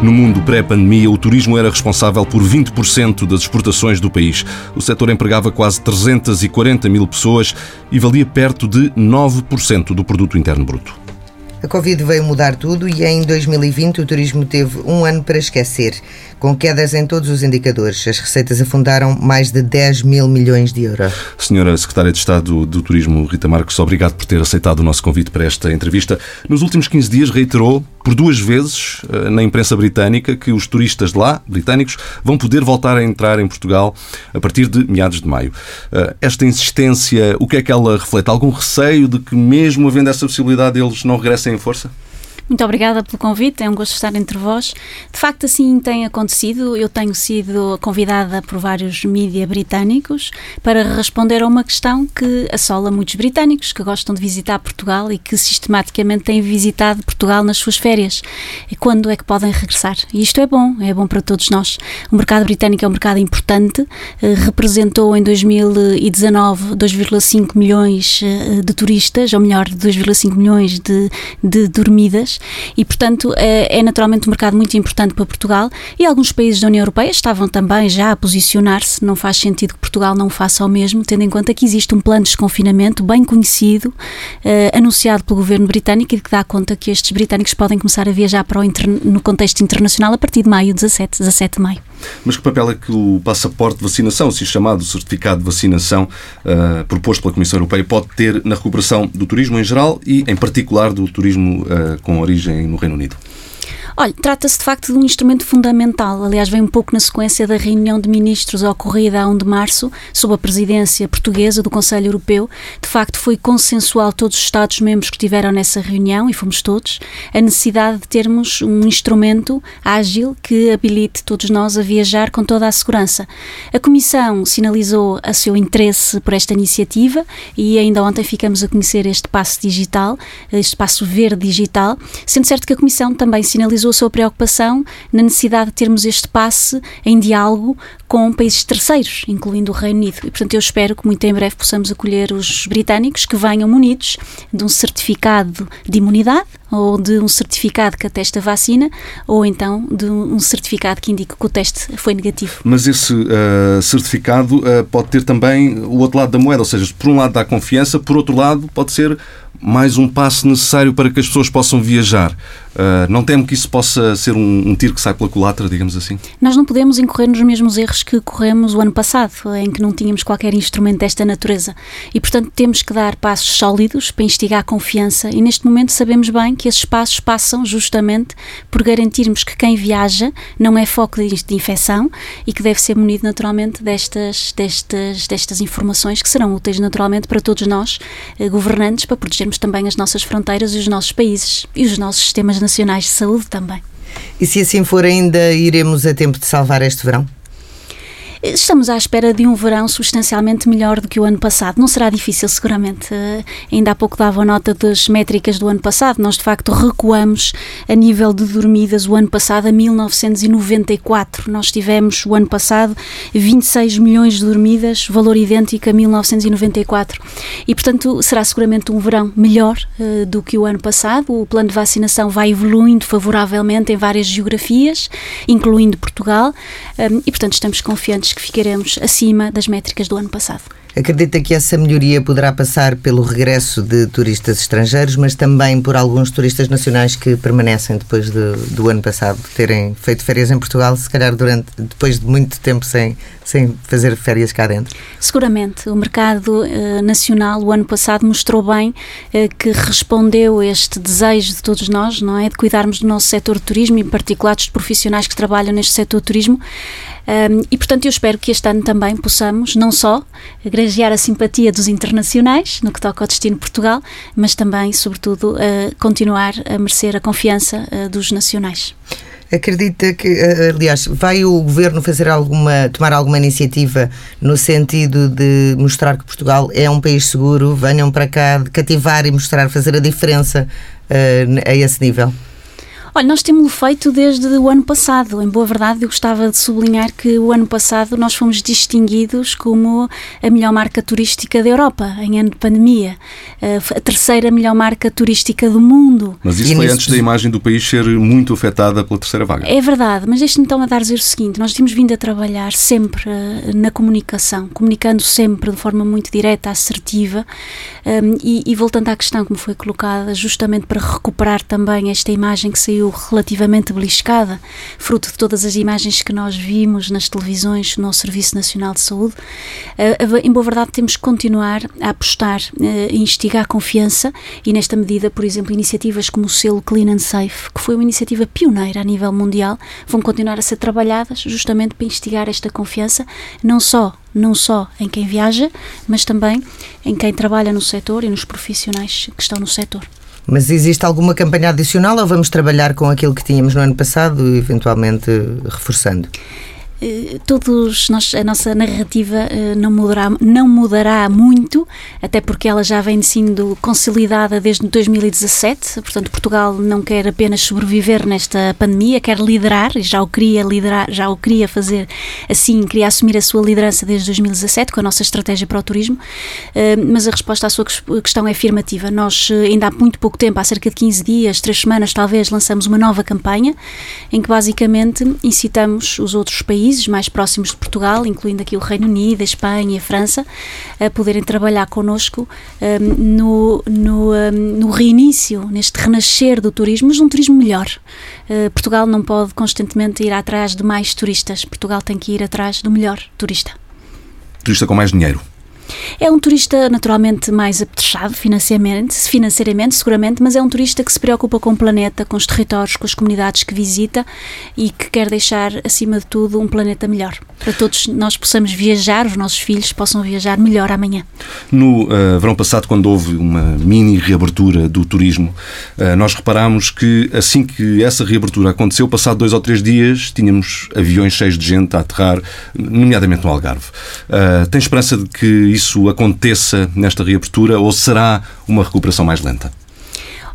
No mundo pré-pandemia, o turismo era responsável por 20% das exportações do país. O setor empregava quase 340 mil pessoas e valia perto de 9% do produto interno bruto. A Covid veio mudar tudo e em 2020 o turismo teve um ano para esquecer, com quedas em todos os indicadores. As receitas afundaram mais de 10 mil milhões de euros. Senhora Secretária de Estado do Turismo, Rita Marques, obrigado por ter aceitado o nosso convite para esta entrevista. Nos últimos 15 dias reiterou por duas vezes eh, na imprensa britânica que os turistas de lá, britânicos, vão poder voltar a entrar em Portugal a partir de meados de maio. Eh, esta insistência, o que é que ela reflete? Algum receio de que, mesmo havendo essa possibilidade, eles não regressem em força? Muito obrigada pelo convite, é um gosto estar entre vós. De facto, assim tem acontecido. Eu tenho sido convidada por vários mídia britânicos para responder a uma questão que assola muitos britânicos que gostam de visitar Portugal e que sistematicamente têm visitado Portugal nas suas férias. E quando é que podem regressar? E isto é bom, é bom para todos nós. O mercado britânico é um mercado importante, eh, representou em 2019 2,5 milhões eh, de turistas, ou melhor, 2,5 milhões de, de dormidas e, portanto, é, é naturalmente um mercado muito importante para Portugal e alguns países da União Europeia estavam também já a posicionar-se. Não faz sentido que Portugal não faça o mesmo, tendo em conta que existe um plano de desconfinamento bem conhecido, eh, anunciado pelo governo britânico e que dá conta que estes britânicos podem começar a viajar para o no contexto internacional a partir de maio 17, 17 de maio. Mas que papel é que o passaporte de vacinação, se chamado certificado de vacinação, uh, proposto pela Comissão Europeia, pode ter na recuperação do turismo em geral e, em particular, do turismo uh, com origem no Reino Unido? Olha, trata-se de facto de um instrumento fundamental. Aliás, vem um pouco na sequência da reunião de ministros ocorrida a 1 de março, sob a presidência portuguesa do Conselho Europeu. De facto, foi consensual todos os Estados-membros que estiveram nessa reunião, e fomos todos, a necessidade de termos um instrumento ágil que habilite todos nós a viajar com toda a segurança. A Comissão sinalizou a seu interesse por esta iniciativa e ainda ontem ficamos a conhecer este passo digital, este passo verde digital, sendo certo que a Comissão também sinalizou a sua preocupação na necessidade de termos este passe em diálogo com países terceiros, incluindo o Reino Unido. E, portanto, eu espero que muito em breve possamos acolher os britânicos que venham munidos de um certificado de imunidade ou de um certificado que atesta a vacina ou então de um certificado que indique que o teste foi negativo. Mas esse uh, certificado uh, pode ter também o outro lado da moeda, ou seja, por um lado dá confiança, por outro lado pode ser mais um passo necessário para que as pessoas possam viajar. Uh, não temo que isso possa ser um, um, tiro que sai pela culatra, digamos assim? Nós não podemos incorrer nos mesmos erros que corremos o ano passado, em que não tínhamos qualquer instrumento desta natureza. E, portanto, temos que dar passos sólidos para instigar a confiança. E, neste momento, sabemos bem que esses passos passam justamente por garantirmos que quem viaja não é foco de, de infecção e que deve ser munido naturalmente destas, destas, destas informações que serão úteis naturalmente para todos nós, eh, governantes, para protegermos também as nossas fronteiras e os nossos países e os nossos sistemas nacionais de saúde também. E se assim for, ainda iremos a tempo de salvar este verão? Estamos à espera de um verão substancialmente melhor do que o ano passado. Não será difícil, seguramente. Uh, ainda há pouco dava nota das métricas do ano passado. Nós, de facto, recuamos a nível de dormidas o ano passado a 1994. Nós tivemos o ano passado 26 milhões de dormidas, valor idêntico a 1994. E, portanto, será seguramente um verão melhor uh, do que o ano passado. O plano de vacinação vai evoluindo favoravelmente em várias geografias, incluindo Portugal. Um, e, portanto, estamos confiantes que ficaremos acima das métricas do ano passado. Acredita que essa melhoria poderá passar pelo regresso de turistas estrangeiros, mas também por alguns turistas nacionais que permanecem depois de, do ano passado terem feito férias em Portugal, se calhar durante depois de muito tempo sem, sem fazer férias cá dentro? Seguramente. O mercado uh, nacional, o ano passado, mostrou bem uh, que respondeu este desejo de todos nós, não é? De cuidarmos do nosso setor de turismo, em particular dos profissionais que trabalham neste setor de turismo. Um, e, portanto, eu espero que este ano também possamos não só granjear a simpatia dos internacionais, no que toca ao destino Portugal, mas também, sobretudo, continuar a merecer a confiança uh, dos nacionais. Acredita que, aliás, vai o governo fazer alguma, tomar alguma iniciativa no sentido de mostrar que Portugal é um país seguro, venham para cá, cativar e mostrar, fazer a diferença uh, a esse nível? Olha, nós temos feito desde o ano passado. Em boa verdade, eu gostava de sublinhar que o ano passado nós fomos distinguidos como a melhor marca turística da Europa, em ano de pandemia. Eh, a terceira melhor marca turística do mundo. Mas isso e foi nesse... antes da imagem do país ser muito afetada pela terceira vaga. É verdade, mas deixe-me então a dar dizer o seguinte: nós temos vindo a trabalhar sempre uh, na comunicação, comunicando sempre de forma muito direta, assertiva, ehm, e, e voltando à questão que me foi colocada, justamente para recuperar também esta imagem que saiu relativamente beliscada, fruto de todas as imagens que nós vimos nas televisões no Serviço Nacional de Saúde. Uh, em boa verdade, temos que continuar a apostar uh, e instigar confiança e, nesta medida, por exemplo, iniciativas como o selo Clean and Safe, que foi uma iniciativa pioneira a nível mundial, vão continuar a ser trabalhadas justamente para instigar esta confiança, não só não só em quem viaja, mas também em quem trabalha no setor e nos profissionais que estão no setor. Mas existe alguma campanha adicional ou vamos trabalhar com aquilo que tínhamos no ano passado, eventualmente reforçando? Eh, todos nós, a nossa narrativa eh, não mudará, não mudará muito, até porque ela já vem sendo consolidada desde 2017. Portanto, Portugal não quer apenas sobreviver nesta pandemia, quer liderar, e já o queria liderar, já o queria fazer assim, queria assumir a sua liderança desde 2017 com a nossa estratégia para o turismo. Eh, mas a resposta à sua questão é afirmativa. Nós, ainda há muito pouco tempo, há cerca de 15 dias, 3 semanas talvez, lançamos uma nova campanha em que basicamente incitamos os outros países países mais próximos de Portugal, incluindo aqui o Reino Unido, a Espanha e a França, a poderem trabalhar connosco um, no, no, um, no reinício, neste renascer do turismo, mas um turismo melhor. Uh, Portugal não pode constantemente ir atrás de mais turistas. Portugal tem que ir atrás do melhor turista. Turista com mais dinheiro. É um turista naturalmente mais apetrechado financeiramente, financeiramente, seguramente, mas é um turista que se preocupa com o planeta, com os territórios, com as comunidades que visita e que quer deixar, acima de tudo, um planeta melhor. Para todos nós possamos viajar, os nossos filhos possam viajar melhor amanhã. No uh, verão passado, quando houve uma mini reabertura do turismo, uh, nós reparámos que assim que essa reabertura aconteceu, passado dois ou três dias, tínhamos aviões cheios de gente a aterrar, nomeadamente no Algarve. Uh, tem esperança de que isso aconteça nesta reabertura ou será uma recuperação mais lenta?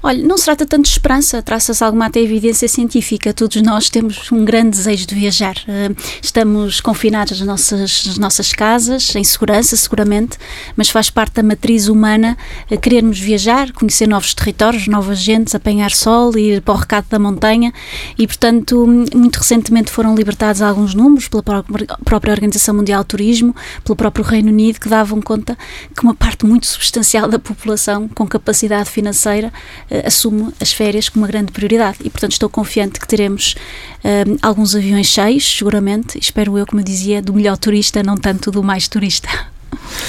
Olha, não se trata tanto de esperança, traça-se alguma até evidência científica. Todos nós temos um grande desejo de viajar. Eh, estamos confinados nas nossas, nas nossas casas, em segurança, seguramente, mas faz parte da matriz humana eh, querermos viajar, conhecer novos territórios, novas gentes, apanhar sol, ir para o recado da montanha e, portanto, muito recentemente foram libertados alguns números pela própria Organização Mundial do Turismo, pelo próprio Reino Unido, que davam conta que uma parte muito substancial da população com capacidade financeira uh, assume as férias como uma grande prioridade e, portanto, estou confiante que teremos uh, alguns aviões cheios, seguramente, espero eu, como eu dizia, do melhor turista, não tanto do mais turista.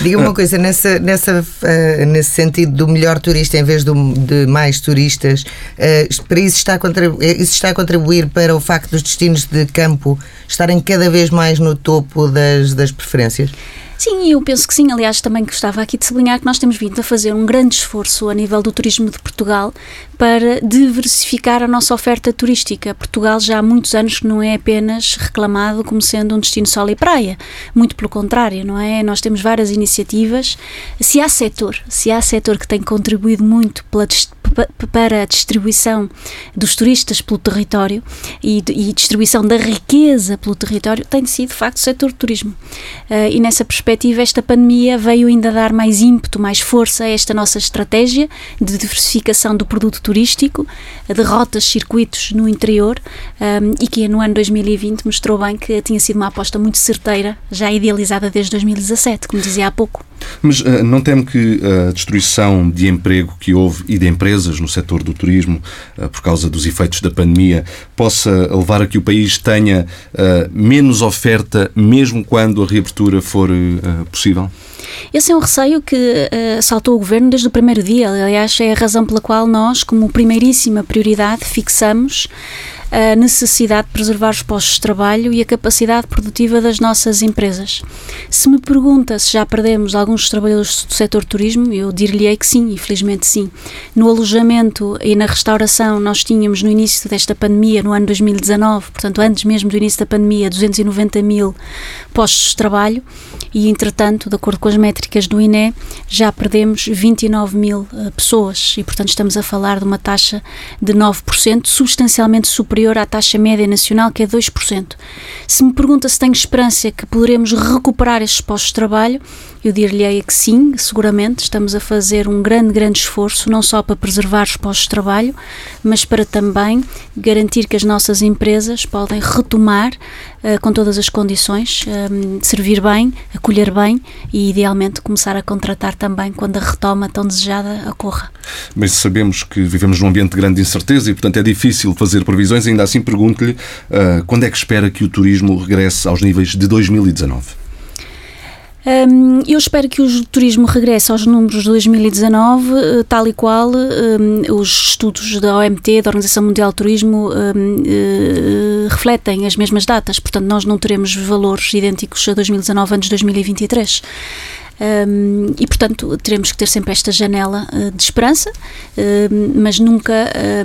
Diga uma coisa, nessa, nessa, uh, nesse sentido do melhor turista em vez do, de mais turistas, uh, para isso está, a isso está a contribuir para o facto dos destinos de campo estarem cada vez mais no topo das, das preferências? Sim, eu penso que sim. Aliás, também gostava aqui de sublinhar que nós temos vindo a fazer um grande esforço a nível do turismo de Portugal para diversificar a nossa oferta turística. Portugal já há muitos anos não é apenas reclamado como sendo um destino sol e praia. Muito pelo contrário, não é? Nós temos várias iniciativas. Se há setor, se há setor que tem contribuído muito pela para a distribuição dos turistas pelo território e, e distribuição da riqueza pelo território tem sido, de facto, o setor do turismo. Uh, e nessa perspectiva, esta pandemia veio ainda dar mais ímpeto, mais força a esta nossa estratégia de diversificação do produto turístico, de rotas, circuitos no interior um, ah, e que no ano 2020 mostrou bem que tinha sido uma aposta muito certeira, já idealizada desde 2017, como dizia há pouco. Mas uh, não temo que a destruição de emprego que houve e de empresas no setor do turismo, uh, por causa dos efeitos da pandemia, possa levar a que o país tenha uh, menos oferta, mesmo quando a reabertura for possível? Esse é um receio que uh, saltou o Governo desde o primeiro dia. Aliás, é a razão pela qual nós, como primeiríssima prioridade, fixamos a necessidade de preservar os postos de trabalho e a capacidade produtiva das nossas empresas. Se me pergunta se já perdemos alguns trabalhadores do setor turismo, eu dir-lhe que sim, infelizmente sim. No alojamento e na restauração, nós tínhamos no início desta pandemia, no ano 2019, portanto, antes mesmo do início da pandemia, 290 mil postos de trabalho e, entretanto, de acordo com as métricas do INE, já perdemos 29 mil uh, pessoas e, portanto, estamos a falar de uma taxa de 9%, substancialmente superior à taxa média nacional, que é 2%. Se me pergunta se tenho esperança que poderemos recuperar estes postos de trabalho, eu dir-lhe que sim, seguramente. Estamos a fazer um grande, grande esforço, não só para preservar os postos de trabalho, mas para também garantir que as nossas empresas podem retomar com todas as condições, um, eh, servir bem, acolher bem e, idealmente, começar a contratar também quando a retoma tão desejada ocorra. Mas sabemos que vivemos num ambiente de grande incerteza e, portanto, é difícil fazer previsões. Ainda assim, pergunto-lhe uh, quando é que espera que o turismo regresse aos níveis de 2019? Um, eu espero que o turismo regresse aos números de 2019, eh, tal e qual um, os estudos da OMT, da Organização Mundial do Turismo, um, uh, eh, refletem as mesmas datas. Portanto, nós não teremos valores idênticos a 2019 antes de 2023. Um, e, portanto, teremos que ter sempre esta janela uh, de esperança, uh, mas nunca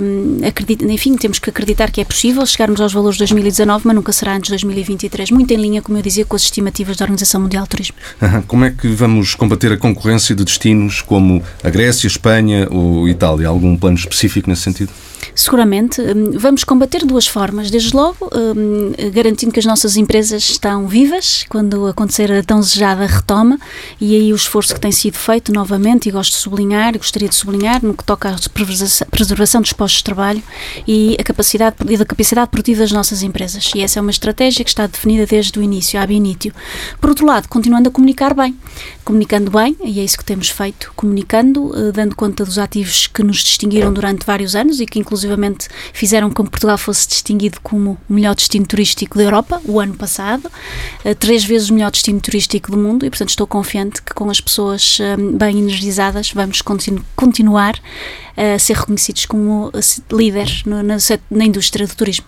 um, acredito, enfim, temos que acreditar que é possível chegarmos aos valores de 2019, mas nunca será antes de 2023, muito em linha, como eu dizia, com as estimativas da Organização Mundial do Turismo. Como é que vamos combater a concorrência de destinos como a Grécia, a Espanha ou Itália? Algum plano específico nesse sentido? Seguramente. Vamos combater de duas formas. Desde logo, garantindo que as nossas empresas estão vivas quando acontecer a tão desejada retoma e aí o esforço que tem sido feito novamente, e gosto de sublinhar, gostaria de sublinhar, no que toca à preservação dos postos de trabalho e a capacidade e da capacidade produtiva das nossas empresas. E essa é uma estratégia que está definida desde o início, ab initio. Por outro lado, continuando a comunicar bem. Comunicando bem, e é isso que temos feito, comunicando, eh, dando conta dos ativos que nos distinguiram durante vários anos e que inclusivamente fizeram com que Portugal fosse distinguido como o melhor destino turístico da Europa o ano passado, eh, três vezes o melhor destino turístico do mundo e, portanto, estou confiante que com as pessoas eh, bem energizadas vamos continu continuar a ser reconhecidos como líderes na, na indústria do turismo.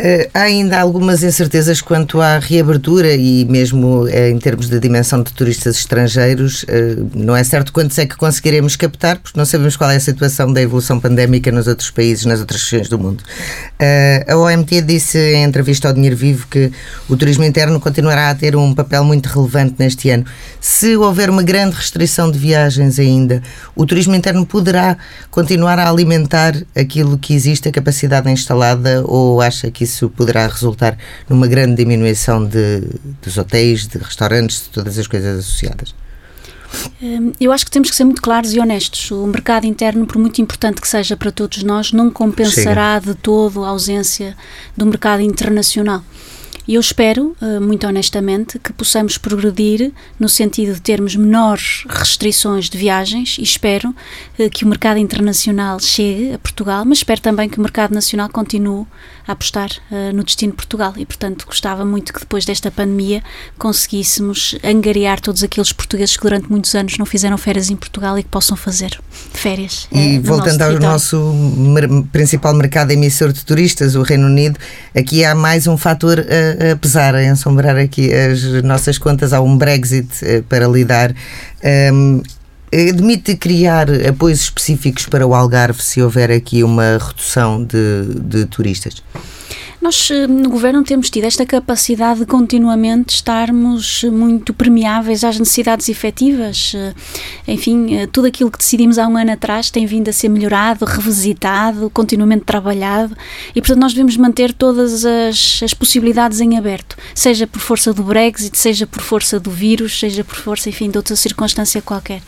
Uh, há ainda algumas incertezas quanto à reabertura e mesmo uh, em termos de dimensão de turistas estrangeiros. Uh, não é certo quantos é que conseguiremos captar, porque não sabemos qual é a situação da evolução pandémica nos outros países, nas outras regiões do mundo. a OMT disse em entrevista ao Dinheiro Vivo que o turismo interno continuará a ter um papel muito relevante neste ano. Se houver uma grande restrição de viagens ainda, o turismo interno poderá continuar a alimentar aquilo que existe, a capacidade instalada, ou acha que isso poderá resultar numa grande diminuição de, dos hotéis, de restaurantes, de todas as coisas associadas? Hum, eu acho que temos que ser muito claros e honestos. O mercado interno, por muito importante que seja para todos nós, não compensará Chega. de todo a ausência do mercado internacional. E eu espero, eh, muito honestamente, que possamos progredir no sentido de termos menores restrições de viagens e espero eh, que o mercado internacional chegue a Portugal, mas espero também que o mercado nacional continue a apostar uh, no destino de Portugal e, portanto, gostava muito que depois desta pandemia conseguíssemos angariar todos aqueles portugueses que durante muitos anos não fizeram férias em Portugal e que possam fazer férias. E uh, voltando nosso ao nosso mer principal mercado emissor de turistas, o Reino Unido, aqui há mais um fator a, a pesar, a ensombrar aqui as nossas contas. Há um Brexit uh, para lidar. Um, Admite criar apoios específicos para o Algarve se houver aqui uma redução de, de turistas? Nós, eh, no Governo, temos tido esta capacidade de continuamente estarmos muito permeáveis às necessidades efetivas. Eh, enfim, eh, tudo aquilo que decidimos há um ano atrás tem vindo a ser melhorado, revisitado, continuamente trabalhado e, portanto, nós devemos manter todas as, as possibilidades em aberto, seja por força do Brexit, seja por força do vírus, seja por força, enfim, de outra circunstância qualquer.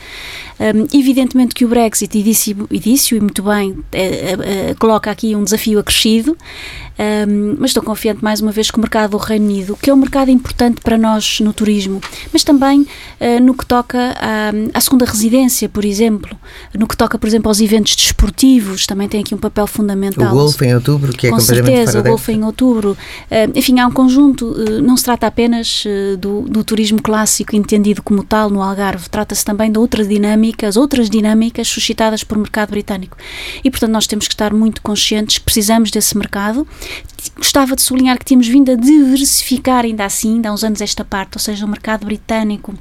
Um, evidentemente que o Brexit, e disse, e, disse, e muito bem, é, é, coloca aqui um desafio acrescido. Um, um, mas estou confiante mais uma vez que o mercado do Reino Unido, que é um mercado importante para nós no turismo, mas também uh, no que toca à, à, segunda residência, por exemplo, no que toca, por exemplo, aos eventos desportivos, também tem aqui um papel fundamental. O Golf em outubro, que é Com certeza, o Golf em outubro. Uh, enfim, há um conjunto, uh, não se trata apenas do, do turismo clássico entendido como tal no Algarve, trata-se também de outras dinâmicas, outras dinâmicas suscitadas por mercado britânico. E, portanto, nós temos que estar muito conscientes que precisamos desse mercado. Gostava de sublinhar que temos vindo a diversificar ainda assim, há uns anos esta parte, ou seja, o mercado britânico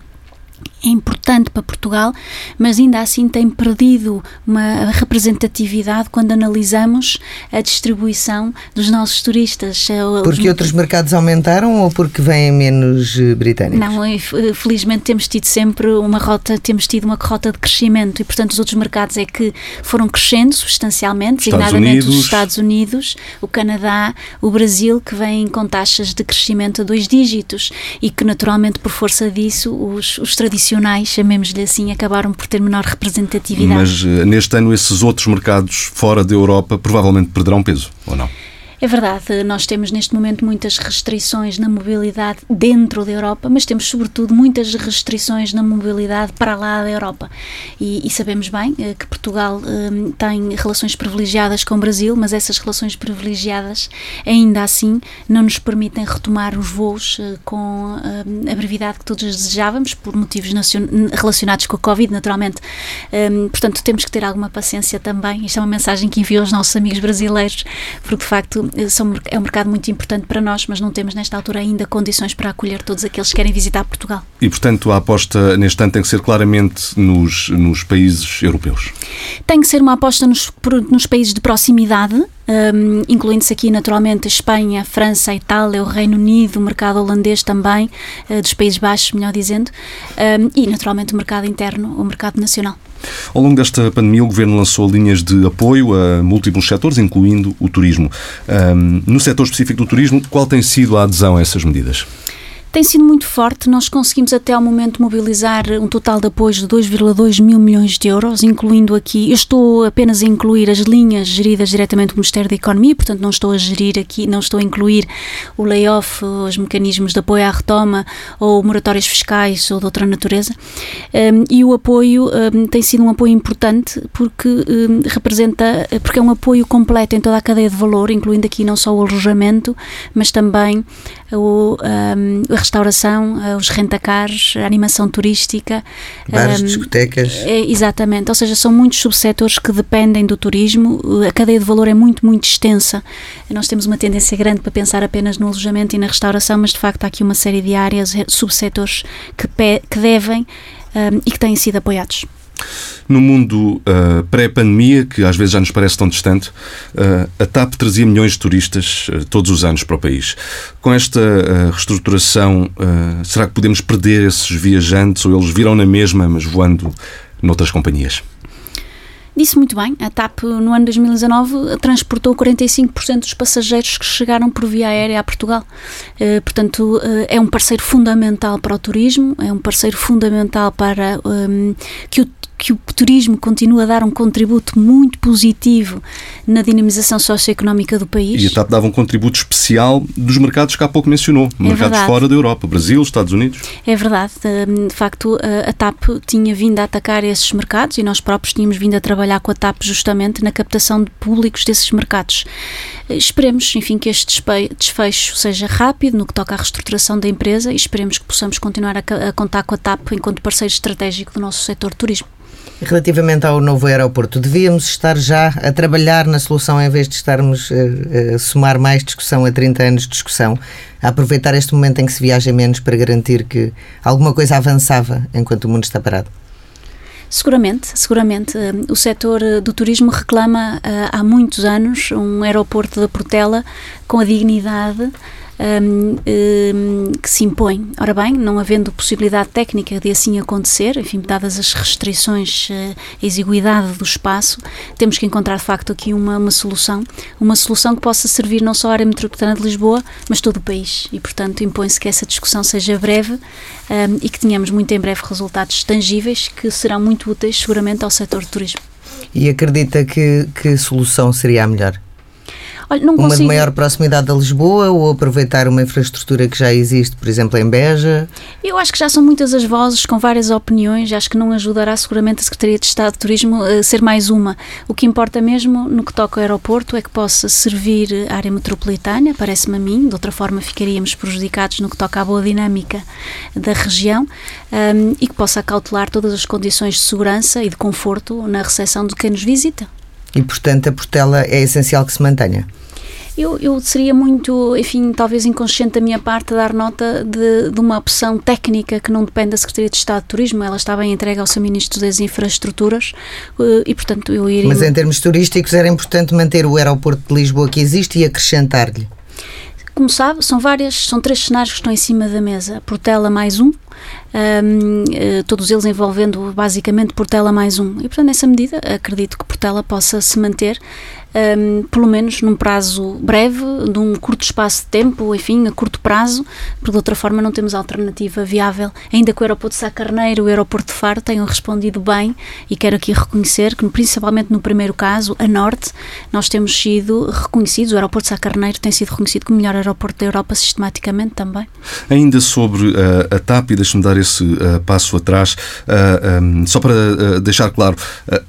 é importante para Portugal, mas ainda assim tem perdido uma representatividade quando analisamos a distribuição dos nossos turistas. É porque Os... outros mercados aumentaram ou porque vêm menos eh, britânicos? Não, eh, felizmente temos tido sempre uma rota, temos tido uma rota de crescimento e, portanto, os outros mercados é que foram crescendo substancialmente, designadamente os Estados Unidos, o Canadá, o Brasil, que vêm com taxas de crescimento a dois dígitos e que, naturalmente, por força disso, os, os tradicionais chamemos-lhe assim, acabaram por ter menor representatividade. Mas eh, neste ano esses outros mercados fora da Europa provavelmente perderão peso, ou não? É verdade, nós temos neste momento muitas restrições na mobilidade dentro da Europa, mas temos sobretudo muitas restrições na mobilidade para lá da Europa. E, e sabemos bem eh, que Portugal eh, tem relações privilegiadas com o Brasil, mas essas relações privilegiadas ainda assim não nos permitem retomar os voos eh, com a brevidade que todos desejávamos, por motivos relacionados com a Covid, naturalmente. portanto, temos que ter alguma paciência também. Isto é uma mensagem que envio aos nossos amigos brasileiros, porque de facto são, é um mercado muito importante para nós, mas não temos nesta altura ainda condições para acolher todos aqueles que querem visitar Portugal. E, portanto, a aposta neste ano tem que ser claramente nos, nos países europeus? Tem que ser uma aposta nos, nos países de proximidade, um, incluindo-se aqui naturalmente Espanha, França, Itália, o Reino Unido, o mercado holandês também, uh, dos Países Baixos, melhor dizendo, um, e naturalmente o mercado interno, o mercado nacional. Ao longo desta pandemia, o Governo lançou linhas de apoio a múltiplos setores, incluindo o turismo. Um, no setor específico do turismo, qual tem sido a adesão a essas medidas? Tem sido muito forte. Nós conseguimos até ao momento mobilizar um total de apoios de 2,2 mil milhões de euros, incluindo aqui, eu estou apenas a incluir as linhas geridas diretamente pelo Ministério da Economia, portanto não estou a gerir aqui, não estou a incluir o layoff, os mecanismos de apoio à retoma ou moratórias fiscais ou de outra natureza. Um, e o apoio um, tem sido um apoio importante porque um, representa, porque é um apoio completo em toda a cadeia de valor, incluindo aqui não só o alojamento, mas também o, a restauração, eh, os rentacars, a animação turística. Bares, um, discotecas. É, exatamente, ou seja, são muitos subsetores que dependem do turismo, a cadeia de valor é muito, muito extensa. Nós temos uma tendência grande para pensar apenas no alojamento e na restauração, mas de facto há aqui uma série de áreas, subsetores que, que devem um, e que têm sido apoiados. No mundo uh, pré-pandemia, que às vezes já nos parece tão distante, uh, a TAP trazia milhões de turistas uh, todos os anos para o país. Com esta reestruturação, será que podemos perder esses viajantes ou eles viram na mesma, mas voando noutras companhias? Disse muito bem, a TAP no ano 2019 transportou 45% dos passageiros que chegaram por via aérea a Portugal. portanto, é um parceiro fundamental para o turismo, é um parceiro fundamental para um, que o que o turismo continua a dar um contributo muito positivo na dinamização socioeconómica do país. E a TAP dava um contributo especial dos mercados que há pouco mencionou, é mercados verdade. fora da Europa, Brasil, Estados Unidos. É verdade, hum, de facto a TAP tinha vindo a atacar esses mercados e nós próprios tínhamos vindo a trabalhar com a TAP justamente na captação de públicos desses mercados. Esperemos, enfim, que este desfecho seja rápido no que toca à reestruturação da empresa e esperemos que possamos continuar a contar com a TAP enquanto parceiro estratégico do nosso setor turismo. Relativamente ao novo aeroporto, devíamos estar já a trabalhar na solução em vez de estarmos a, eh, a somar mais discussão a 30 anos de discussão, a aproveitar este momento em que se viaja menos para garantir que alguma coisa avançava enquanto o mundo está parado? Seguramente, seguramente. Eh, o setor eh, do turismo reclama há muitos anos um aeroporto da Portela com a dignidade um, um, que se impõe. Ora bem, não havendo possibilidade técnica de assim acontecer, enfim, dadas as restrições, eh, a exiguidade do espaço, temos que encontrar de facto aqui uma, uma solução, uma solução que possa servir não só a área metropolitana de Lisboa, mas todo o país. E, portanto, impõe-se que essa discussão seja breve um, e que tenhamos muito em breve resultados tangíveis que serão muito úteis, seguramente, ao setor do turismo. E acredita que, que solução seria a melhor? Olha, uma consigo... de maior proximidade a Lisboa ou aproveitar uma infraestrutura que já existe, por exemplo, em Beja? Eu acho que já são muitas as vozes com várias opiniões, acho que não ajudará seguramente a Secretaria de Estado de Turismo a ser mais uma. O que importa mesmo no que toca ao aeroporto é que possa servir a área metropolitana, parece-me a mim, de outra forma ficaríamos prejudicados no que toca à boa dinâmica da região um, e que possa acautelar todas as condições de segurança e de conforto na recepção de quem nos visita. E, portanto, a Portela é essencial que se mantenha? Eu, eu seria muito, enfim, talvez inconsciente da minha parte dar nota de, de, uma opção técnica que não depende da Secretaria de Estado de Turismo, ela estava em entrega ao seu Ministro das Infraestruturas eh, e, portanto, eu iria... Mas em termos turísticos era importante manter o aeroporto de Lisboa que existe e acrescentar-lhe? Como sabe, são várias, são três cenários que estão em cima da mesa. Portela mais um, um, eh, todos eles envolvendo basicamente Portela mais um. E, portanto, nessa medida, acredito que Portela possa se manter um, pelo menos num prazo breve, num curto espaço de tempo, enfim, a curto prazo, porque de outra forma não temos alternativa viável. Ainda que o aeroporto de Sá Carneiro e o aeroporto de Faro tenham respondido bem, e quero aqui reconhecer que, principalmente no primeiro caso, a Norte, nós temos sido reconhecidos, o aeroporto de Sá Carneiro tem sido reconhecido como o melhor aeroporto da Europa sistematicamente também. Ainda sobre uh, a TAP, e deixe-me dar esse uh, passo atrás, uh, um, só para deixar claro,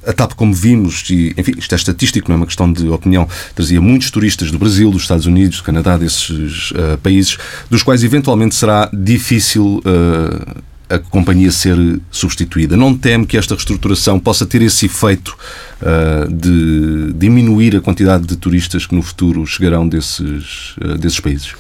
a TAP, como vimos, e enfim, isto é estatístico, não é uma questão de opinião, trazia muitos turistas do Brasil, dos Estados Unidos, do Canadá, desses uh, países, dos quais eventualmente será difícil uh, a companhia ser substituída. Não teme que esta reestruturação possa ter esse efeito uh, de diminuir a quantidade de turistas que no futuro chegarão desses, desses países?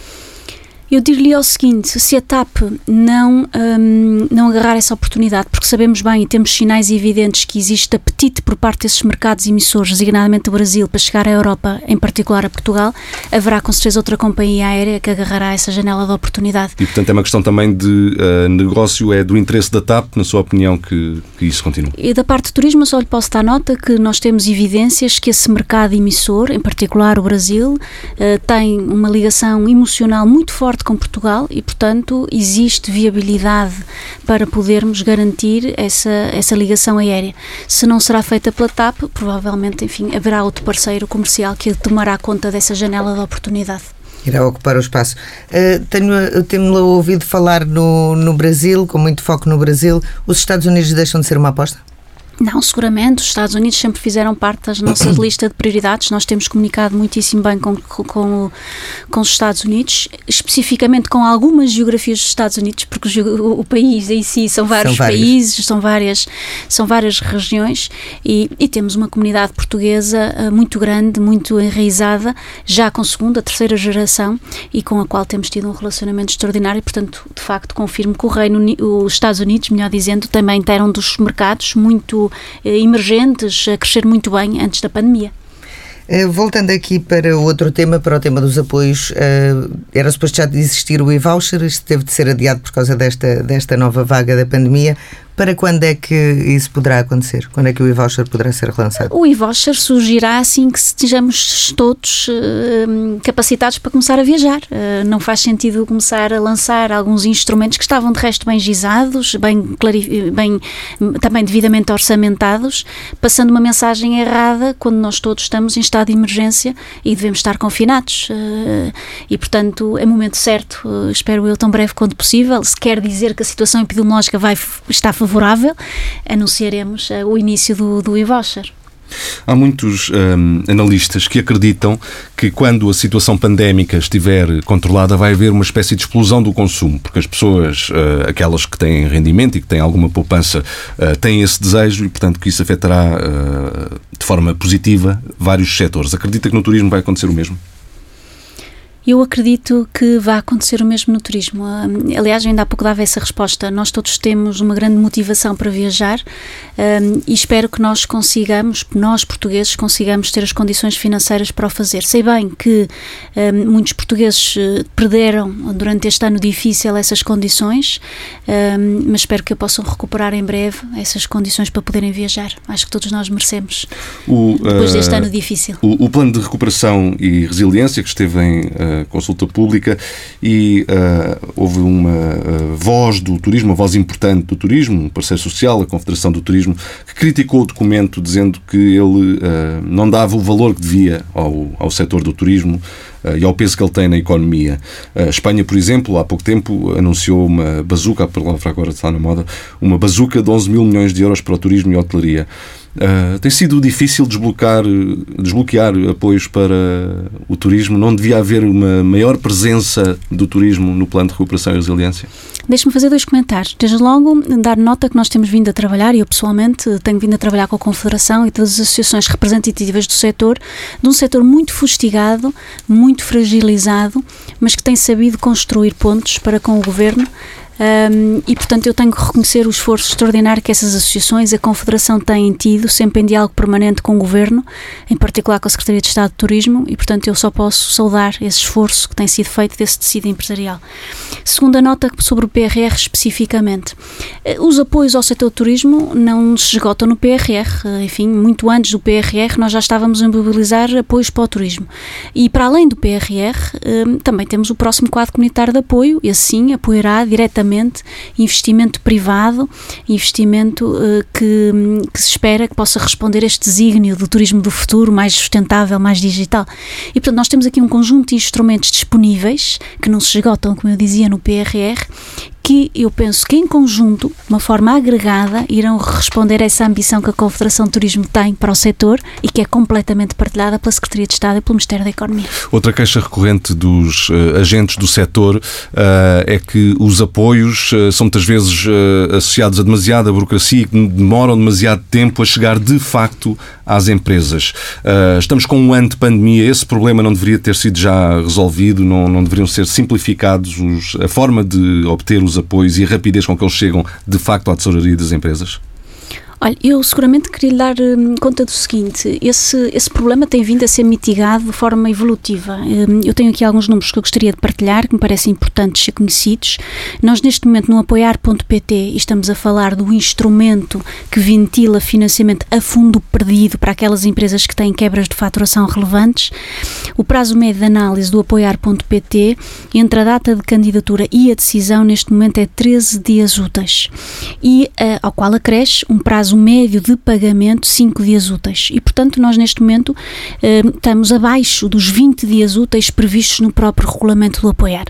Eu diria o seguinte: se a TAP não, um, não agarrar essa oportunidade, porque sabemos bem e temos sinais evidentes que existe apetite por parte desses mercados emissores, designadamente o Brasil, para chegar à Europa, em particular a Portugal, haverá com certeza outra companhia aérea que agarrará essa janela de oportunidade. E portanto é uma questão também de uh, negócio, é do interesse da TAP, na sua opinião, que, que isso continue? E da parte do turismo, só lhe posso dar nota que nós temos evidências que esse mercado emissor, em particular o Brasil, uh, tem uma ligação emocional muito forte com Portugal e, portanto, existe viabilidade para podermos garantir essa, essa ligação aérea. Se não será feita pela TAP, provavelmente, enfim, haverá outro parceiro comercial que tomará conta dessa janela de oportunidade. Irá ocupar o espaço. Uh, tenho, tenho ouvido falar no, no Brasil, com muito foco no Brasil. Os Estados Unidos deixam de ser uma aposta? Não, seguramente. Os Estados Unidos sempre fizeram parte da nossa lista de prioridades. Nós temos comunicado muitíssimo bem com, com, com os Estados Unidos, especificamente com algumas geografias dos Estados Unidos, porque o, o país em si são vários são países, são várias, são várias regiões e, e temos uma comunidade portuguesa uh, muito grande, muito enraizada, já com segunda, terceira geração e com a qual temos tido um relacionamento extraordinário. E, portanto, de facto, confirmo que o Reino, os Estados Unidos, melhor dizendo, também terão dos mercados muito eh, emergentes a crescer muito bem antes da pandemia. Eh, voltando aqui para outro tema, para o tema dos apoios, eh, era suposto já existir o e-voucher, isto teve de ser adiado por causa desta, desta nova vaga da pandemia. Para quando é que isso poderá acontecer? Quando é que o e-voucher poderá ser relançado? O e-voucher surgirá assim que estejamos todos uh, capacitados para começar a viajar. Uh, não faz sentido começar a lançar alguns instrumentos que estavam de resto bem gizados, bem, bem também devidamente orçamentados, passando uma mensagem errada quando nós todos estamos em estado de emergência e devemos estar confinados. Uh, e, portanto, é momento certo, espero eu, tão breve quanto possível. Se quer dizer que a situação epidemiológica vai estar favorável, anunciaremos uh, o início do, do e-voucher. Há muitos um, analistas que acreditam que quando a situação pandémica estiver controlada vai haver uma espécie de explosão do consumo, porque as pessoas, uh, aquelas que têm rendimento e que têm alguma poupança, uh, têm esse desejo e, portanto, que isso afetará uh, de forma positiva vários setores. Acredita que no turismo vai acontecer o mesmo? Eu acredito que vai acontecer o mesmo no turismo. Um, aliás, ainda há pouco dava essa resposta. Nós todos temos uma grande motivação para viajar um, e espero que nós consigamos, nós portugueses, consigamos ter as condições financeiras para o fazer. Sei bem que um, muitos portugueses eh, perderam durante este ano difícil essas condições, mas espero que possam recuperar em breve essas condições para poderem viajar. Acho que todos nós merecemos, o, depois deste uh, ano difícil. O, o, plano de recuperação e resiliência que esteve em. Uh, uma consulta pública e uh, houve uma uh, voz do turismo, uma voz importante do turismo, um parceiro social, a Confederação do Turismo, que criticou o documento dizendo que ele não dava o valor que devia ao, ao setor do turismo e ao peso que ele tem na economia. A Espanha, por exemplo, há pouco tempo anunciou uma bazuca, a palavra agora está na moda, uma bazuca de 11 mil milhões de euros para o turismo e hotelaria. Uh, tem sido difícil desbloquear, desbloquear apoios para o turismo? Não devia haver uma maior presença do turismo no plano de recuperação e resiliência? Deixe-me fazer dois comentários. Desde logo, dar nota que nós temos vindo a trabalhar, e eu pessoalmente tenho vindo a trabalhar com a Confederação e todas as associações representativas do setor, de um setor muito fustigado, muito fragilizado, mas que tem sabido construir pontos para com o governo um, e, portanto, eu tenho que reconhecer o esforço extraordinário que essas associações, a Confederação, têm tido, sempre em diálogo permanente com o Governo, em particular com a Secretaria de Estado de Turismo, e, portanto, eu só posso saudar esse esforço que tem sido feito desse tecido empresarial. Segunda nota sobre o PRR especificamente. Eh, os apoios ao setor do turismo não se esgotam no PRR. Eh, enfim, muito antes do PRR, nós já estávamos a mobilizar apoios para o turismo. E, para além do PRR, eh, também temos o próximo quadro comunitário de apoio, e assim apoiará diretamente investimento privado, investimento uh, que, que, se espera que possa responder a este desígnio do turismo do futuro, mais sustentável, mais digital. E, portanto, nós temos aqui um conjunto de instrumentos disponíveis, que não se esgotam, como eu dizia, no PRR, que eu penso que em conjunto, de uma forma agregada, irão responder a essa ambição que a Confederação de Turismo tem para o setor e que é completamente partilhada pela Secretaria de Estado e pelo Ministério da Economia. Outra queixa recorrente dos uh, agentes do setor uh, é que os apoios uh, são muitas vezes associados a demasiada burocracia e que demoram demasiado tempo a chegar de facto às empresas. estamos com um ano de pandemia, esse problema não deveria ter sido já resolvido, não, não deveriam ser simplificados os, a forma de obter os os apoios e a rapidez com que eles chegam de facto à tesouraria das empresas? Olha, eu seguramente queria dar hum, conta do seguinte: esse, esse problema tem vindo a ser mitigado de forma evolutiva. Hum, eu tenho aqui alguns números que eu gostaria de partilhar, que me parecem importantes ser conhecidos. Nós, neste momento, no apoiar.pt, estamos a falar do instrumento que ventila financiamento a fundo perdido para aquelas empresas que têm quebras de faturação relevantes. O prazo médio de análise do apoiar.pt entre a data de candidatura e a decisão, neste momento, é 13 dias úteis, e uh, ao qual acresce um prazo prazo médio de pagamento 5 dias úteis. E, portanto, nós neste momento eh, estamos abaixo dos 20 dias úteis previstos no próprio regulamento do apoiar.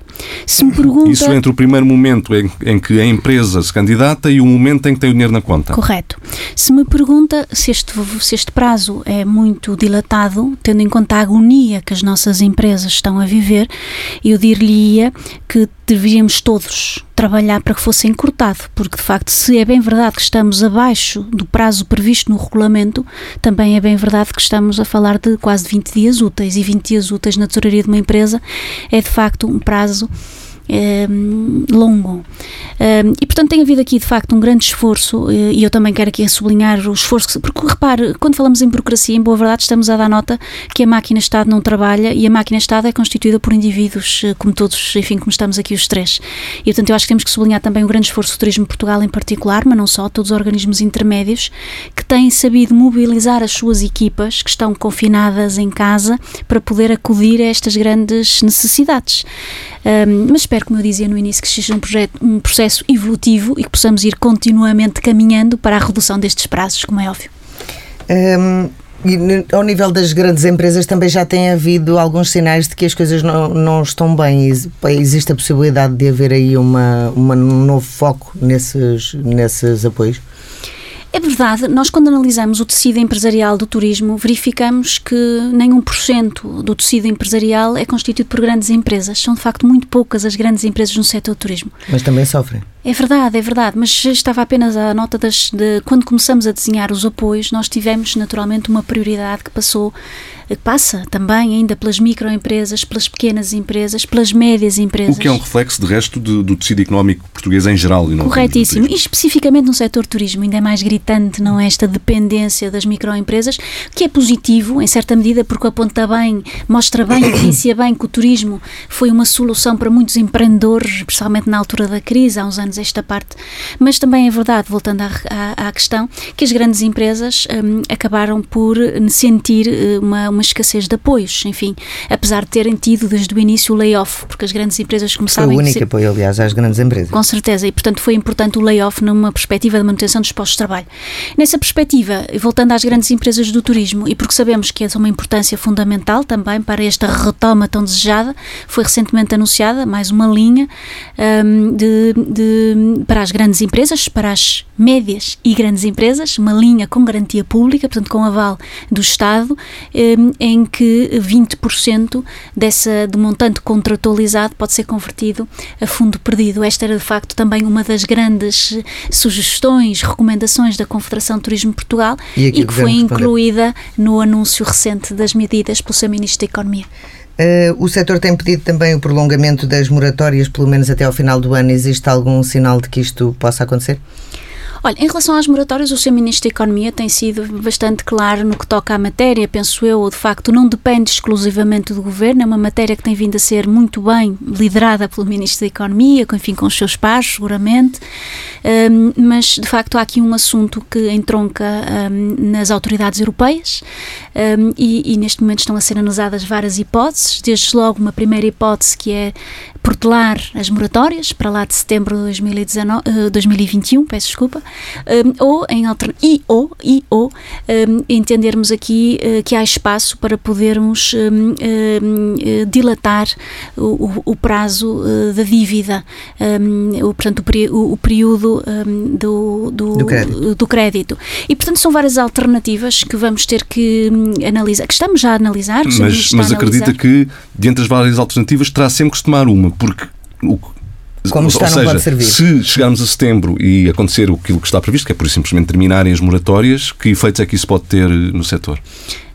Se me pergunta... Isso entre o primeiro momento em, em, que a empresa se candidata e o momento em que tem o dinheiro na conta. Correto. Se me pergunta se este, se este prazo é muito dilatado, tendo em conta a agonia que as nossas empresas estão a viver, eu dir-lhe-ia que deveríamos todos trabalhar para que fosse encurtado, porque de facto, se é bem verdade que estamos abaixo do prazo previsto no regulamento, também é bem verdade que estamos a falar de quase 20 dias úteis, e 20 dias úteis na tesouraria de uma empresa é de facto um prazo um, longo. Um, e portanto tem havido aqui de facto um grande esforço eh, e eu também quero aqui sublinhar o esforço, que, porque repare, quando falamos em burocracia, em boa verdade, estamos a dar nota que a máquina Estado não trabalha e a máquina Estado é constituída por indivíduos, eh, como todos, enfim, como estamos aqui os três. E portanto eu acho que temos que sublinhar também o grande esforço do Turismo Portugal em particular, mas não só, todos os organismos intermédios que têm sabido mobilizar as suas equipas que estão confinadas em casa para poder acudir a estas grandes necessidades. Um, mas espero, como eu dizia no início, que seja um, projeto, um processo evolutivo e que possamos ir continuamente caminhando para a redução destes prazos, como é óbvio. Um, e ao nível das grandes empresas também já tem havido alguns sinais de que as coisas não, não estão bem. Existe a possibilidade de haver aí uma, uma, um novo foco nesses, nesses apoios? É verdade, nós quando analisamos o tecido empresarial do turismo, verificamos que nem 1% do tecido empresarial é constituído por grandes empresas. São de facto muito poucas as grandes empresas no setor do turismo. Mas também sofrem. É verdade, é verdade, mas estava apenas a nota das, de quando começamos a desenhar os apoios, nós tivemos naturalmente uma prioridade que passou passa também ainda pelas microempresas, pelas pequenas empresas, pelas médias empresas. O que é um reflexo, de resto, do, do tecido económico português em geral. E não Corretíssimo. E especificamente no setor turismo, ainda é mais gritante, não é? Esta dependência das microempresas, que é positivo, em certa medida, porque aponta bem, mostra bem, evidencia bem que o turismo foi uma solução para muitos empreendedores, principalmente na altura da crise, há uns anos esta parte. Mas também é verdade, voltando à, à, à questão, que as grandes empresas um, acabaram por sentir eh, uma uma escassez de apoios, enfim, apesar de terem tido desde o início o layoff, porque as grandes empresas começaram Foi o único apoio, aliás, às grandes empresas. Com certeza, e portanto foi importante o layoff numa perspectiva de manutenção dos postos de trabalho. Nessa perspectiva, voltando às grandes empresas do turismo, e porque sabemos que é de uma importância fundamental também para esta retoma tão desejada, foi recentemente anunciada mais uma linha um, de, de, para as grandes empresas, para as médias e grandes empresas, uma linha com garantia pública, portanto com aval do Estado, um, em que 20% dessa, do montante contratualizado pode ser convertido a fundo perdido. Esta era de facto também uma das grandes sugestões, recomendações da Confederação de Turismo de Portugal e, e que foi incluída no anúncio recente das medidas pelo seu Ministro da Economia. Uh, o setor tem pedido também o prolongamento das moratórias, pelo menos até ao final do ano. Existe algum sinal de que isto possa acontecer? Olha, em relação às moratórias, o Sr. Ministro da Economia tem sido bastante claro no que toca à matéria, penso eu, de facto não depende exclusivamente do Governo, é uma matéria que tem vindo a ser muito bem liderada pelo Ministro da Economia, com, enfim, com os seus pares, seguramente, um, mas de facto há aqui um assunto que entronca um, nas autoridades europeias um, e, e neste momento estão a ser analisadas várias hipóteses, desde logo uma primeira hipótese que é protelar as moratórias para lá de setembro de 2019, uh, 2021, peço desculpa, um, ou em alter... e ou, e ou um, entendermos aqui uh, que há espaço para podermos um, uh, dilatar o, o prazo uh, da dívida, o, portanto, o, o período do, do, do, crédito. do crédito. E, portanto, são várias alternativas que vamos ter que analisar, que estamos já a analisar. Mas, mas acredita que, dentre as várias alternativas, terá sempre que se tomar uma, porque o como está, Ou não seja, pode servir. se chegarmos a setembro e acontecer aquilo que está previsto, que é por simplesmente terminarem as moratórias, que efeitos é que isso pode ter no setor?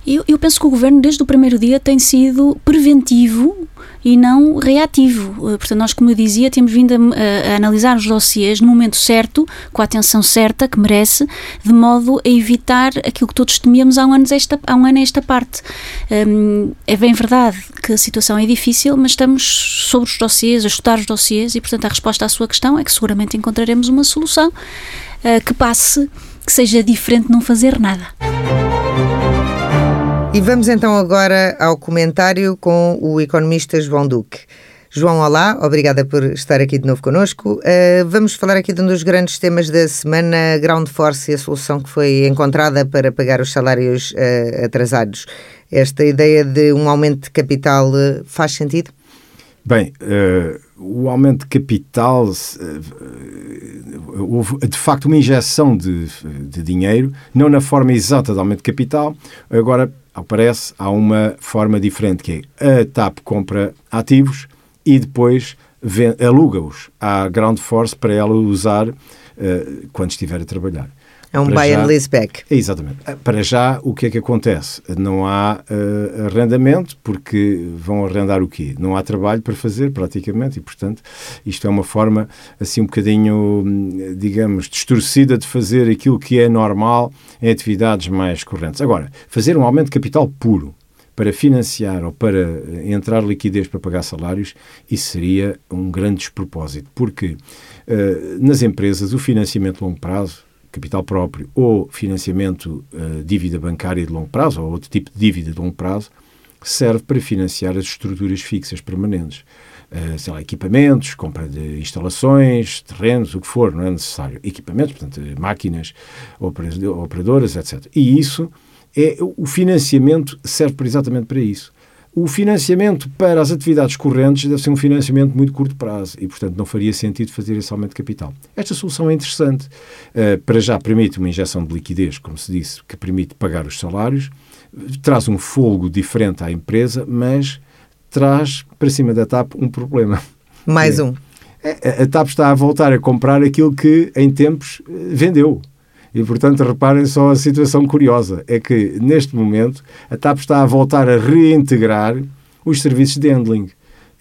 Eu, eu, penso que o governo, desde o primeiro dia, tem sido preventivo e não reativo. Eh, portanto, nós, como eu dizia, temos vindo a, a, analisar os dossiês no momento certo, com a atenção certa que merece, de modo a evitar aquilo que todos temíamos há um ano, esta, há um ano esta parte. Um, é bem verdade que a situação é difícil, mas estamos sobre os dossiês, a estudar os dossiês e, portanto, a resposta à sua questão é que seguramente encontraremos uma solução uh, que passe, que seja diferente de não fazer nada. E vamos então agora ao comentário com o economista João Duque. João, olá, obrigada por estar aqui de novo connosco. Uh, vamos falar aqui de um dos grandes temas da semana, Ground Force e a solução que foi encontrada para pagar os salários uh, atrasados. Esta ideia de um aumento de capital uh, faz sentido? Bem, o aumento de capital, houve de facto uma injeção de, de dinheiro, não na forma exata de aumento de capital, agora ao parece, há uma forma diferente, que é a TAP compra ativos e depois aluga-os à Ground Force para ela usar uh, quando estiver a trabalhar. É um buy já, and lease back. Exatamente. Ah, para já, o que é que acontece? Não há uh, arrendamento, porque vão arrendar o quê? Não há trabalho para fazer, praticamente, e, portanto, isto é uma forma, assim, um bocadinho, digamos, distorcida de fazer aquilo que é normal em atividades mais correntes. Agora, fazer um aumento de capital puro para financiar ou para entrar liquidez para pagar salários, isso seria um grande despropósito, porque uh, nas empresas o financiamento a longo prazo capital próprio ou financiamento uh, dívida bancária de longo prazo ou outro tipo de dívida de longo prazo serve para financiar as estruturas fixas permanentes. Uh, sei lá, equipamentos, compra de instalações, terrenos, o que for, não é necessário. Equipamentos, portanto, máquinas, operadoras, etc. E isso é o financiamento serve exatamente para isso. O financiamento para as atividades correntes deve ser um financiamento muito curto prazo e, portanto, não faria sentido fazer esse aumento de capital. Esta solução é interessante. Uh, para já permite uma injeção de liquidez, como se disse, que permite pagar os salários, traz um folgo diferente à empresa, mas traz para cima da TAP um problema. Mais um. A, a TAP está a voltar a comprar aquilo que em tempos eh, vendeu. E, portanto, reparem só a situação curiosa: é que, neste momento, a TAP está a voltar a reintegrar os serviços de handling,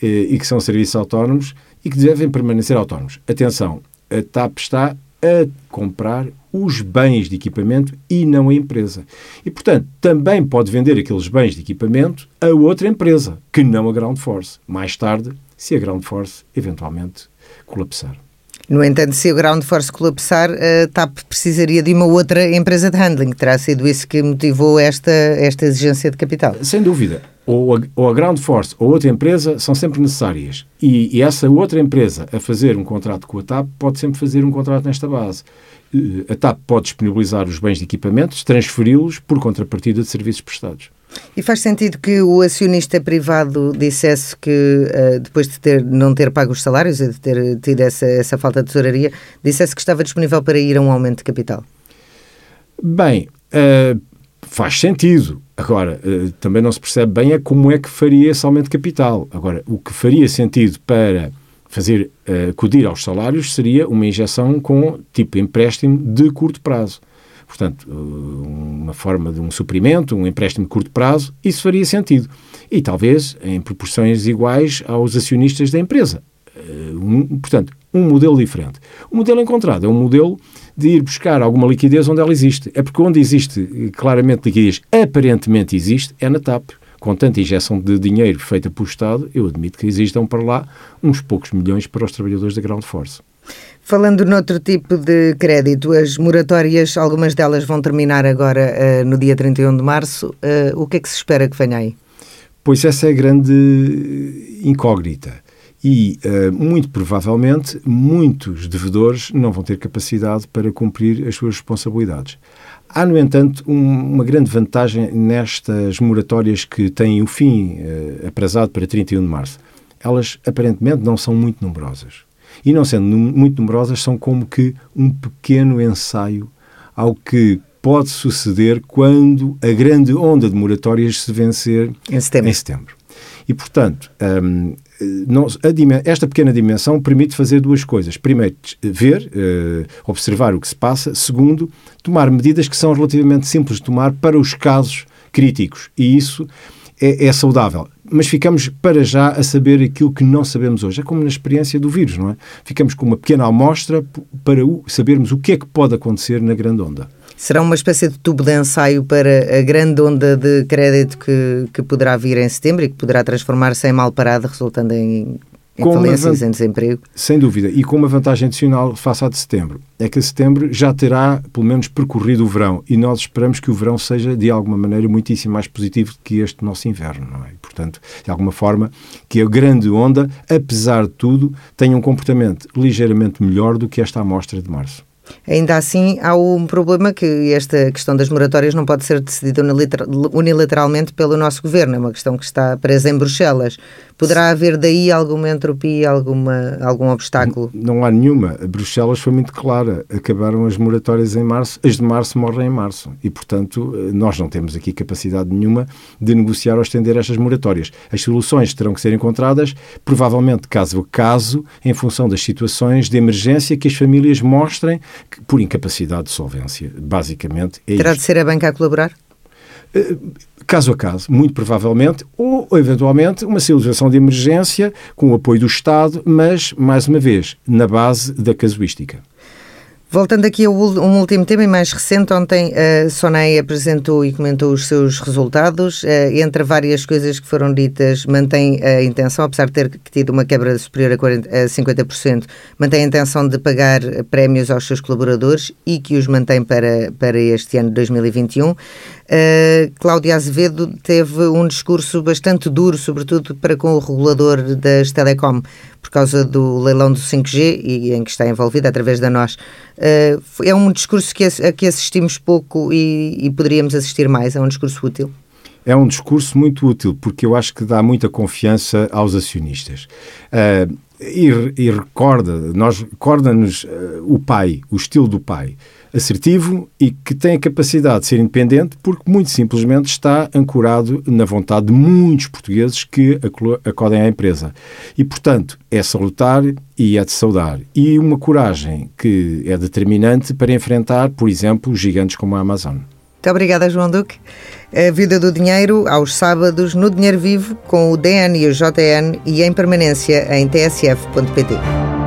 eh, e que são serviços autónomos e que devem permanecer autónomos. Atenção, a TAP está a comprar os bens de equipamento e não a empresa. E, portanto, também pode vender aqueles bens de equipamento a outra empresa, que não a Ground Force, mais tarde, se a Ground Force eventualmente colapsar. No entanto, se o Ground Force colapsar, a TAP precisaria de uma outra empresa de handling. Terá sido isso que motivou esta, esta exigência de capital? Sem dúvida. Ou a, ou a Ground Force ou outra empresa são sempre necessárias. E, e, essa outra empresa a fazer um contrato com a TAP pode sempre fazer um contrato nesta base. Eh, a TAP pode disponibilizar os bens de equipamentos, transferi-los por contrapartida de serviços prestados. E faz sentido que o acionista privado dissesse que, uh, depois de ter, não ter pago os salários e de ter tido essa, essa falta de tesouraria, dissesse que estava disponível para ir a um aumento de capital? Bem, uh, faz sentido. Agora, uh, também não se percebe bem é como é que faria esse aumento de capital. Agora, o que faria sentido para fazer acudir aos salários seria uma injeção com tipo empréstimo de curto prazo portanto, uma forma de um suprimento, um empréstimo de curto prazo, isso faria sentido. E talvez em proporções iguais aos acionistas da empresa. Eh, um, portanto, um modelo diferente. O modelo encontrado é um modelo de ir buscar alguma liquidez onde ela existe. É porque onde existe eh, claramente liquidez, aparentemente existe, é na TAP. Com tanta injeção de dinheiro feita pelo Estado, eu admito que existam para lá uns poucos milhões para os trabalhadores da Ground Force. Falando noutro tipo de crédito, as moratórias, algumas delas vão terminar agora uh, no dia 31 de março. Uh, o que é que se espera que venha aí? Pois essa é a grande incógnita. E, uh, muito provavelmente, muitos devedores não vão ter capacidade para cumprir as suas responsabilidades. Há, no entanto, um, uma grande vantagem nestas moratórias que têm o fim uh, aprazado para 31 de março. Elas, aparentemente, não são muito numerosas e não sendo muito numerosas, são como que um pequeno ensaio ao que pode suceder quando a grande onda de moratórias se vencer em setembro. Em setembro. E, portanto, um, não, esta pequena dimensão permite fazer duas coisas. Primeiro, ver, uh, observar o que se passa. Segundo, tomar medidas que são relativamente simples de tomar para os casos críticos. E isso é, é, saudável. Mas ficamos para já a saber aquilo que não sabemos hoje. É como na experiência do vírus, não é? Ficamos com uma pequena amostra para sabermos o que é que pode acontecer na grande onda. Será uma espécie de tubo de ensaio para a grande onda de crédito que, que poderá vir em setembro e que poderá transformar-se em mal parada, resultando em em com falências, em desemprego. Sem dúvida. E com uma vantagem adicional face a de setembro. É que setembro já terá, pelo menos, percorrido o verão. E nós esperamos que o verão seja, de alguma maneira, muitíssimo mais positivo que este nosso inverno. Não é? E, portanto, de alguma forma, que a grande onda, apesar de tudo, tenha um comportamento ligeiramente melhor do que esta amostra de março. Ainda assim, há um problema que esta questão das moratórias não pode ser decidida unilateralmente pelo nosso governo, é uma questão que está presa em Bruxelas. Poderá haver daí alguma entropia, alguma, algum obstáculo? Não, não há nenhuma. A Bruxelas foi muito clara. Acabaram as moratórias em março, as de março morrem em março. E, portanto, nós não temos aqui capacidade nenhuma de negociar ou estender estas moratórias. As soluções terão que ser encontradas, provavelmente caso a caso, em função das situações de emergência que as famílias mostrem por incapacidade de solvência. Basicamente é Terá isto. de ser a banca a colaborar? Eh, caso a caso, muito provavelmente, ou, eventualmente uma situação de emergência com o apoio do Estado, mas, mais uma vez, na base da casuística. Voltando aqui a um último tema e mais recente, ontem a Sonai apresentou e comentou os seus resultados. Eh, entre várias coisas que foram ditas, mantém a intenção, apesar de ter tido uma quebra superior a, 40, a 50%, mantém a intenção de pagar prémios aos seus colaboradores e que os mantém para, para este ano de 2021. Uh, Cláudia Azevedo teve um discurso bastante duro, sobretudo para com o regulador das telecom, por causa do leilão do 5G e em que está envolvida através da nós. Uh, é um discurso que, a que assistimos pouco e, e poderíamos assistir mais. É um discurso útil? É um discurso muito útil, porque eu acho que dá muita confiança aos acionistas. Uh, e, e, recorda, nós recorda-nos uh, o pai, o estilo do pai assertivo e que tem a capacidade de ser independente porque, muito simplesmente, está ancorado na vontade de muitos portugueses que acodem à empresa. E, portanto, é salutar e é de saudar. E uma coragem que é determinante para enfrentar, por exemplo, gigantes como a Amazon. Muito obrigada, João Duque. A Vida do Dinheiro, aos sábados, no Dinheiro Vivo, com o DN e o JN e em permanência em tsf.pt.